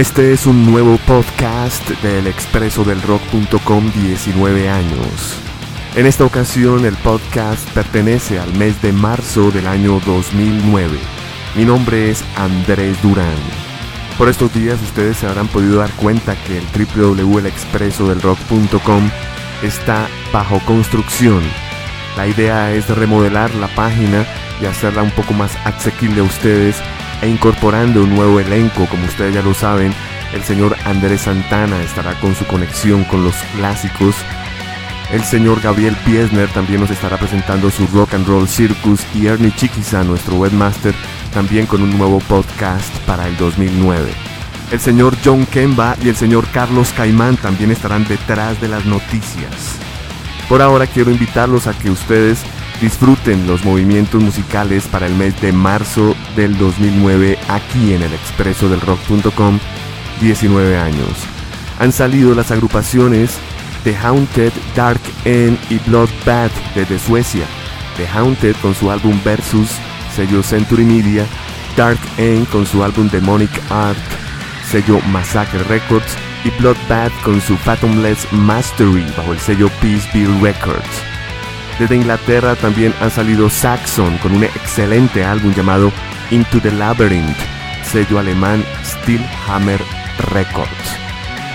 Este es un nuevo podcast del expreso del rock.com 19 años. En esta ocasión el podcast pertenece al mes de marzo del año 2009. Mi nombre es Andrés Durán. Por estos días ustedes se habrán podido dar cuenta que el www.elexpresodelrock.com está bajo construcción. La idea es remodelar la página y hacerla un poco más asequible a ustedes e incorporando un nuevo elenco, como ustedes ya lo saben, el señor Andrés Santana estará con su conexión con los clásicos. El señor Gabriel Piesner también nos estará presentando su Rock and Roll Circus y Ernie Chiquiza, nuestro webmaster, también con un nuevo podcast para el 2009. El señor John Kemba y el señor Carlos Caimán también estarán detrás de las noticias. Por ahora quiero invitarlos a que ustedes disfruten los movimientos musicales para el mes de marzo del 2009 aquí en el expreso del rock.com 19 años. Han salido las agrupaciones The Haunted, Dark End y Bloodbath desde Suecia. The Haunted con su álbum Versus, sello Century Media. Dark End con su álbum Demonic Art, sello Massacre Records. Y Bloodbath con su Fathomless Mastery bajo el sello Peaceville Records. Desde Inglaterra también han salido Saxon con un excelente álbum llamado Into the Labyrinth, sello alemán Steelhammer Records.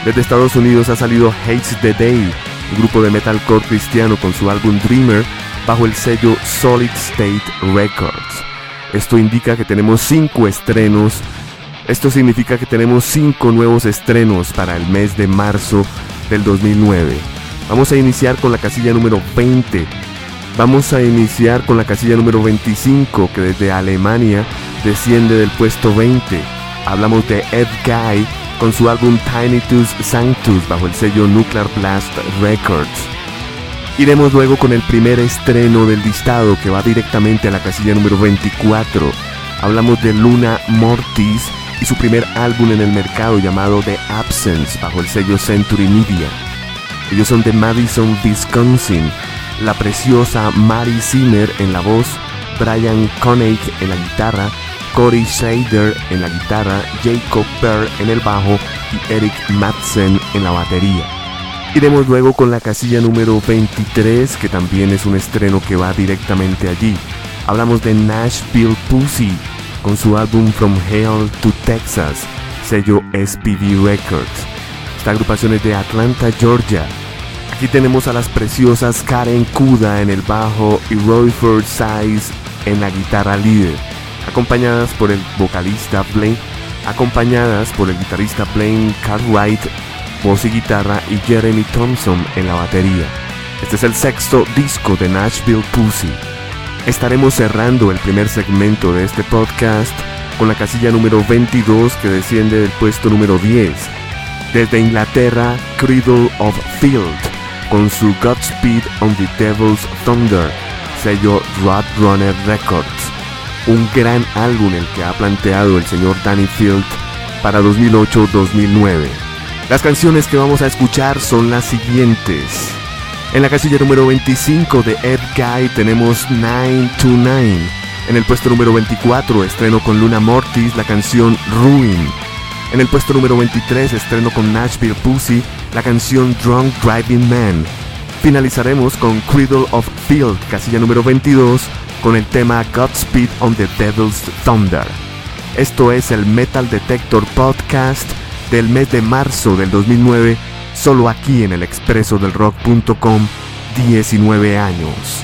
Desde Estados Unidos ha salido Hates the Day, un grupo de metalcore cristiano con su álbum Dreamer bajo el sello Solid State Records. Esto indica que tenemos 5 estrenos. Esto significa que tenemos 5 nuevos estrenos para el mes de marzo del 2009. Vamos a iniciar con la casilla número 20. Vamos a iniciar con la casilla número 25 que desde Alemania desciende del puesto 20. Hablamos de Ed Guy con su álbum Tinitus Sanctus bajo el sello Nuclear Blast Records. Iremos luego con el primer estreno del listado que va directamente a la casilla número 24. Hablamos de Luna Mortis y su primer álbum en el mercado llamado The Absence bajo el sello Century Media. Ellos son de Madison, Wisconsin. La preciosa Mary Zimmer en la voz, Brian Koenig en la guitarra, Corey Schrader en la guitarra, Jacob Pearl en el bajo y Eric Madsen en la batería. Iremos luego con la casilla número 23, que también es un estreno que va directamente allí. Hablamos de Nashville Pussy con su álbum From Hell to Texas, sello SPV Records. Esta agrupación es de Atlanta, Georgia. Aquí tenemos a las preciosas Karen Kuda en el bajo y Royford Size en la guitarra líder, acompañadas por el vocalista Blaine, acompañadas por el guitarrista Blaine Cartwright, voz y guitarra y Jeremy Thompson en la batería. Este es el sexto disco de Nashville Pussy. Estaremos cerrando el primer segmento de este podcast con la casilla número 22 que desciende del puesto número 10. Desde Inglaterra, Cradle of Field con su Godspeed on the Devil's Thunder, sello Roadrunner Records. Un gran álbum el que ha planteado el señor Danny Field para 2008-2009. Las canciones que vamos a escuchar son las siguientes. En la casilla número 25 de Ed Guy tenemos 929. En el puesto número 24 estreno con Luna Mortis la canción Ruin. En el puesto número 23 estreno con Nashville Pussy la canción Drunk Driving Man. Finalizaremos con Cradle of Field, casilla número 22, con el tema Godspeed on the Devil's Thunder. Esto es el Metal Detector Podcast del mes de marzo del 2009, solo aquí en el expreso del rock.com, 19 años.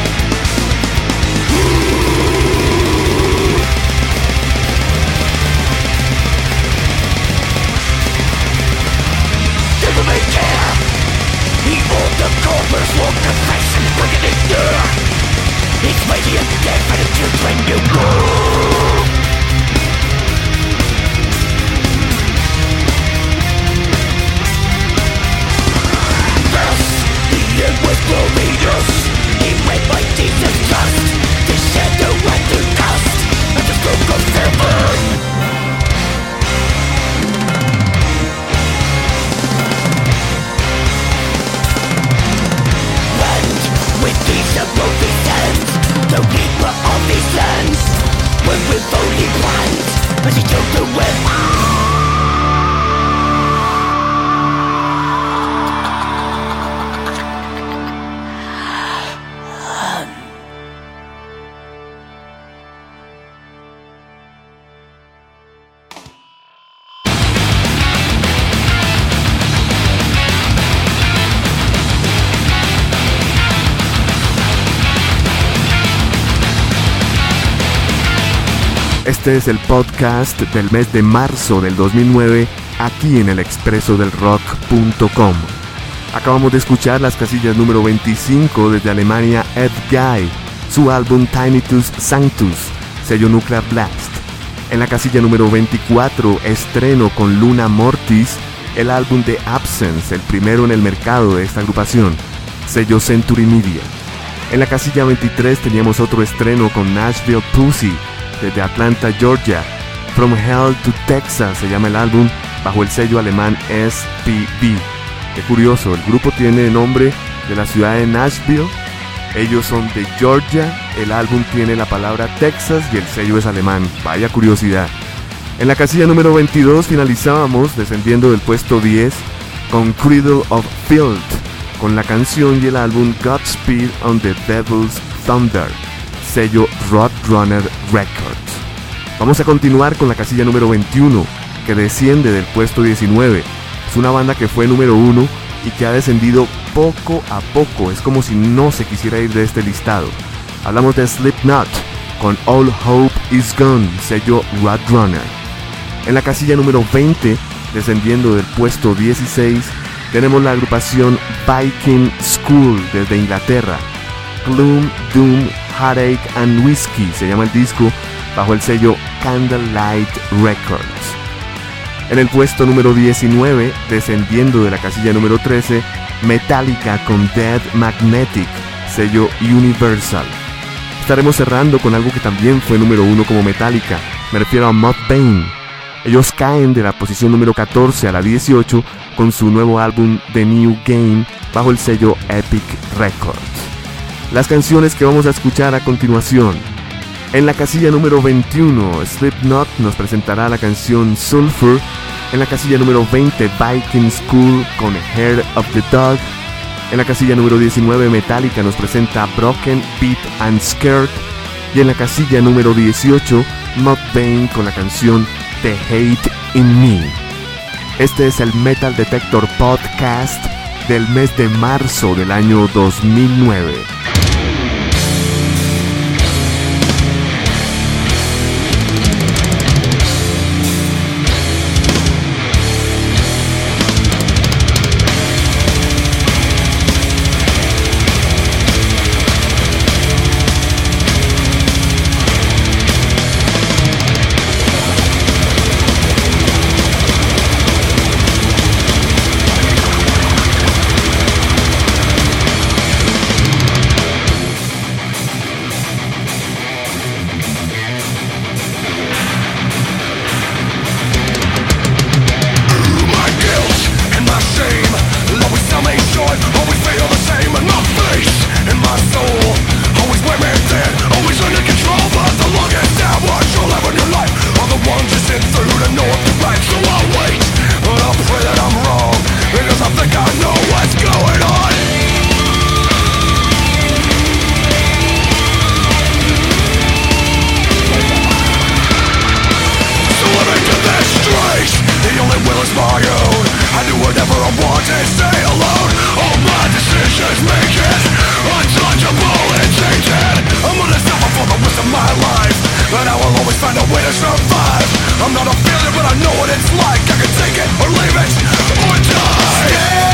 idea, definite to bring you Este es el podcast del mes de marzo del 2009 aquí en el expreso del rock.com. Acabamos de escuchar las casillas número 25 desde Alemania Ed Guy, su álbum Tinitus Sanctus, sello Nuclear Blast. En la casilla número 24 estreno con Luna Mortis el álbum The Absence, el primero en el mercado de esta agrupación, sello Century Media. En la casilla 23 teníamos otro estreno con Nashville Pussy, desde Atlanta, Georgia. From Hell to Texas se llama el álbum bajo el sello alemán SPB. Qué curioso, el grupo tiene nombre de la ciudad de Nashville. Ellos son de Georgia, el álbum tiene la palabra Texas y el sello es alemán. Vaya curiosidad. En la casilla número 22 finalizábamos descendiendo del puesto 10 con Cradle of Field, con la canción y el álbum Godspeed on the Devil's Thunder sello Roadrunner Records. Vamos a continuar con la casilla número 21, que desciende del puesto 19. Es una banda que fue número 1 y que ha descendido poco a poco. Es como si no se quisiera ir de este listado. Hablamos de Slipknot con All Hope Is Gone, sello Roadrunner. En la casilla número 20, descendiendo del puesto 16, tenemos la agrupación Viking School desde Inglaterra. Gloom, Doom Heartache and Whiskey, se llama el disco, bajo el sello Candlelight Records. En el puesto número 19, descendiendo de la casilla número 13, Metallica con Dead Magnetic, sello Universal. Estaremos cerrando con algo que también fue número 1 como Metallica, me refiero a Mudvayne. Ellos caen de la posición número 14 a la 18 con su nuevo álbum The New Game bajo el sello Epic Records las canciones que vamos a escuchar a continuación. En la casilla número 21, Slipknot nos presentará la canción Sulfur. En la casilla número 20, Viking School con Hair of the Dog. En la casilla número 19, Metallica nos presenta Broken, Beat and Scared. Y en la casilla número 18, Mudvayne con la canción The Hate in Me. Este es el Metal Detector Podcast del mes de marzo del año 2009. find a way to survive. I'm not a failure but I know what it's like. I can take it or leave it or die. Stay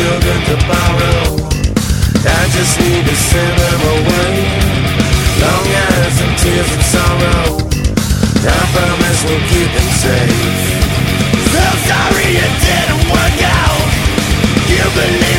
to borrow. I just need to send them away. Long as some tears and sorrow. I promise we'll keep them safe. So sorry it didn't work out. You believe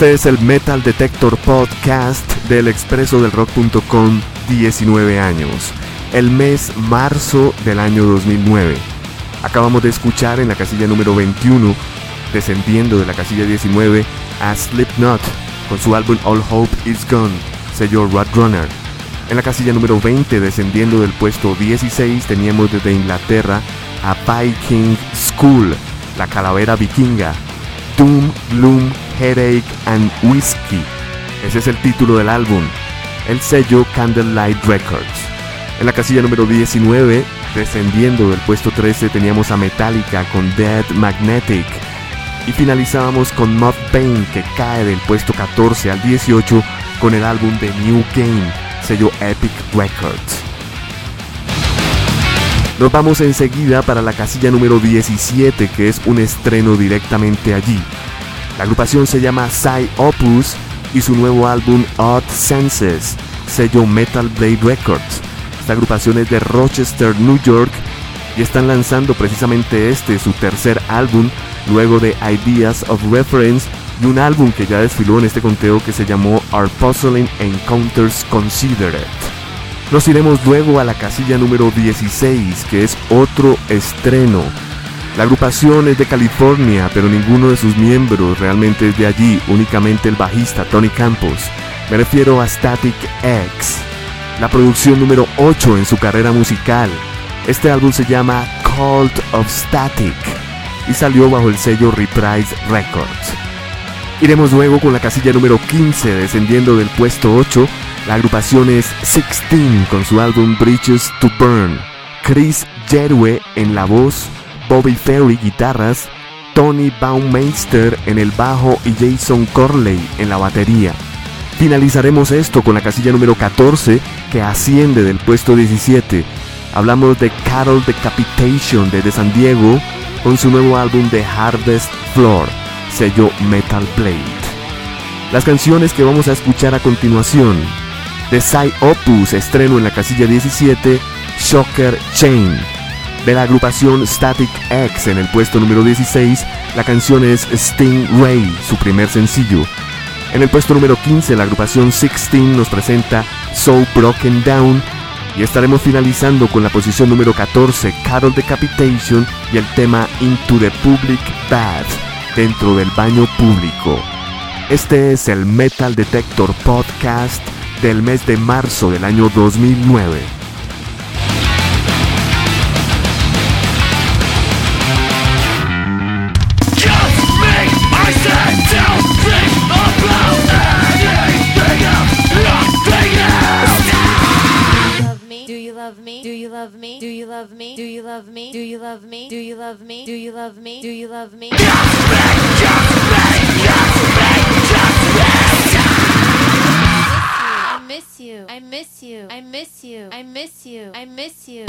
Este es el Metal Detector Podcast del expreso del rock.com 19 años, el mes marzo del año 2009. Acabamos de escuchar en la casilla número 21, descendiendo de la casilla 19, a Slipknot con su álbum All Hope Is Gone, sello Roadrunner. En la casilla número 20, descendiendo del puesto 16, teníamos desde Inglaterra a Viking School, la calavera vikinga, Doom, Gloom, Headache and Whiskey. Ese es el título del álbum. El sello Candlelight Records. En la casilla número 19, descendiendo del puesto 13, teníamos a Metallica con Dead Magnetic. Y finalizábamos con Mudvayne que cae del puesto 14 al 18 con el álbum de New Game, sello Epic Records. Nos vamos enseguida para la casilla número 17, que es un estreno directamente allí. La agrupación se llama Psy Opus y su nuevo álbum Odd Senses, sello Metal Blade Records. Esta agrupación es de Rochester, New York, y están lanzando precisamente este, su tercer álbum, luego de Ideas of Reference y un álbum que ya desfiló en este conteo que se llamó Our Puzzling Encounters Considered. Nos iremos luego a la casilla número 16, que es otro estreno. La agrupación es de California, pero ninguno de sus miembros realmente es de allí, únicamente el bajista Tony Campos. Me refiero a Static X, la producción número 8 en su carrera musical. Este álbum se llama Cult of Static y salió bajo el sello Reprise Records. Iremos luego con la casilla número 15, descendiendo del puesto 8. La agrupación es 16 con su álbum Bridges to Burn. Chris Jerwe en la voz, Bobby Ferry guitarras, Tony Baumeister en el bajo y Jason Corley en la batería. Finalizaremos esto con la casilla número 14 que asciende del puesto 17. Hablamos de Carol Decapitation desde San Diego con su nuevo álbum de Harvest Floor, sello Metal Blade. Las canciones que vamos a escuchar a continuación. De Psy Opus, estreno en la casilla 17, Shocker Chain. De la agrupación Static X en el puesto número 16, la canción es Sting Ray, su primer sencillo. En el puesto número 15, la agrupación 16 nos presenta So Broken Down. Y estaremos finalizando con la posición número 14, Carol Decapitation y el tema Into the Public Bath, dentro del baño público. Este es el Metal Detector Podcast del mes de marzo del año 2009. Do you love me? Do you love me? Do you love me? Do you love me? Do you love me? Do you love me? Do you love me? Do you? I miss you. I miss you. I miss you. I miss you.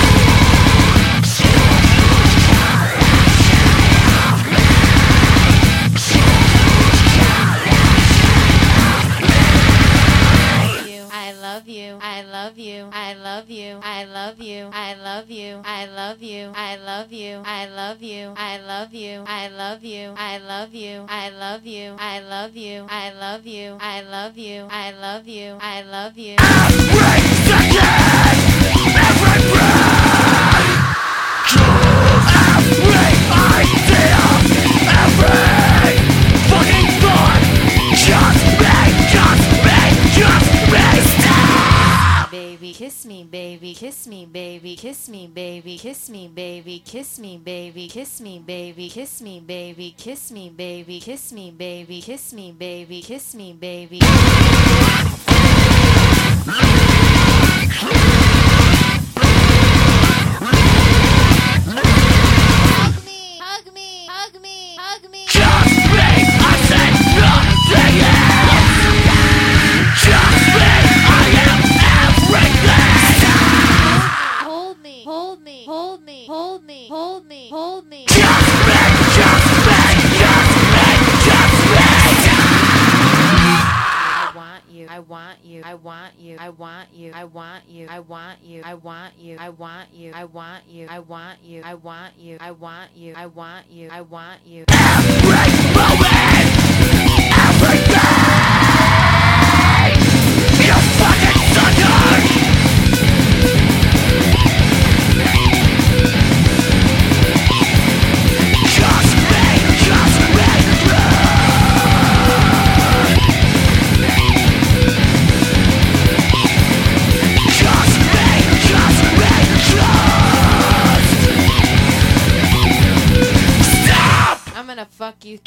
I miss you. I love you. I love you. I love you. I love you. I love you. I love you. I love you. I love you. I love you. I love you. I love you. I love you. I love you. I love you. I love you. I love you. I love you. Baby, kiss me, baby, kiss me, baby, kiss me, baby, kiss me, baby, kiss me, baby, kiss me, baby, kiss me, baby, kiss me, baby, kiss me, baby, kiss me, baby. Hold me, hold me, hold me, hold me, hold me, hold me. I want you. I want you. I want you. I want you. I want you. I want you. I want you. I want you. I want you. I want you. I want you. I want you. I want you. I want you. I'm gonna fuck you.